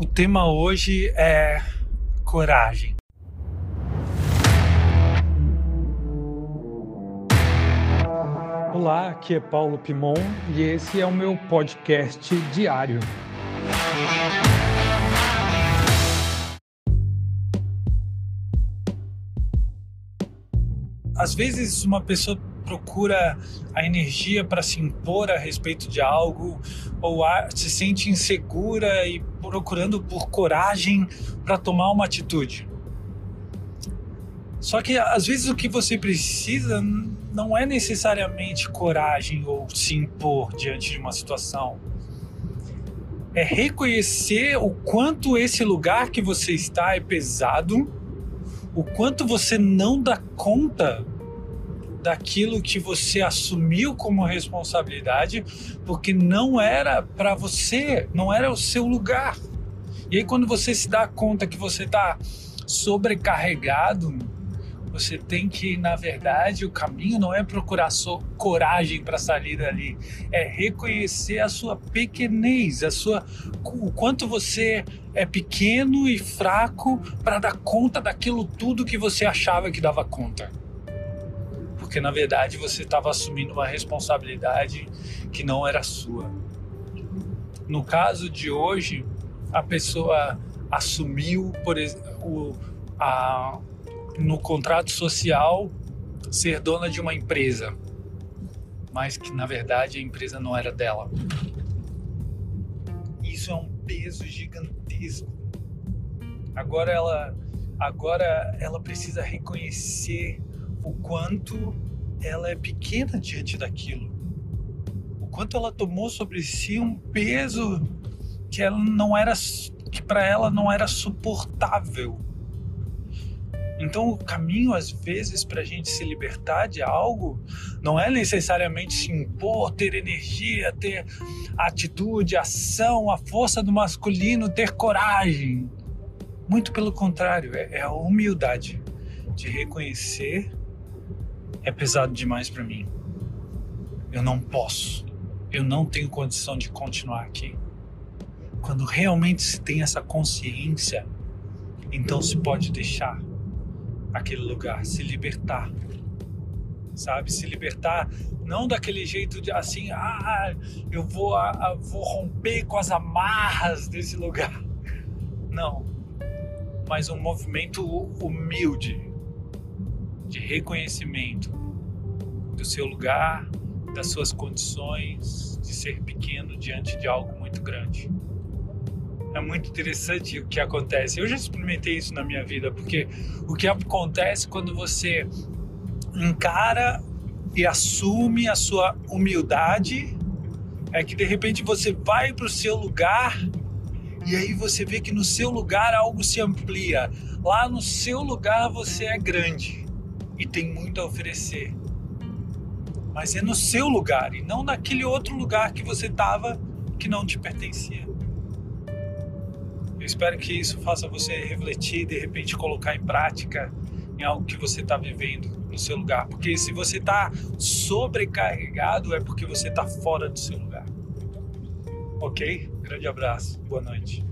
O tema hoje é coragem. Olá, aqui é Paulo Pimon e esse é o meu podcast diário. Às vezes uma pessoa procura a energia para se impor a respeito de algo ou se sente insegura e procurando por coragem para tomar uma atitude. Só que às vezes o que você precisa não é necessariamente coragem ou se impor diante de uma situação. É reconhecer o quanto esse lugar que você está é pesado, o quanto você não dá conta daquilo que você assumiu como responsabilidade, porque não era para você, não era o seu lugar. E aí, quando você se dá conta que você está sobrecarregado, você tem que, na verdade, o caminho não é procurar coragem para sair dali, é reconhecer a sua pequenez, a sua o quanto você é pequeno e fraco para dar conta daquilo tudo que você achava que dava conta porque na verdade você estava assumindo uma responsabilidade que não era sua. No caso de hoje, a pessoa assumiu, por exemplo, a, no contrato social ser dona de uma empresa, mas que na verdade a empresa não era dela. Isso é um peso gigantesco. Agora ela, agora ela precisa reconhecer o quanto ela é pequena diante daquilo. O quanto ela tomou sobre si um peso que ela não era que para ela não era suportável. Então, o caminho, às vezes, para a gente se libertar de algo, não é necessariamente se impor, ter energia, ter atitude, ação, a força do masculino, ter coragem. Muito pelo contrário, é, é a humildade de reconhecer é pesado demais para mim. Eu não posso. Eu não tenho condição de continuar aqui. Quando realmente se tem essa consciência, então se pode deixar aquele lugar, se libertar. Sabe? Se libertar não daquele jeito de assim, ah, eu vou, ah, vou romper com as amarras desse lugar. Não. Mas um movimento humilde de reconhecimento do seu lugar, das suas condições, de ser pequeno diante de algo muito grande. É muito interessante o que acontece. Eu já experimentei isso na minha vida, porque o que acontece quando você encara e assume a sua humildade é que de repente você vai para o seu lugar e aí você vê que no seu lugar algo se amplia. Lá no seu lugar você é grande e tem muito a oferecer. Mas é no seu lugar e não naquele outro lugar que você estava que não te pertencia. Eu espero que isso faça você refletir de repente colocar em prática em algo que você está vivendo no seu lugar. Porque se você está sobrecarregado, é porque você está fora do seu lugar. Ok? Grande abraço. Boa noite.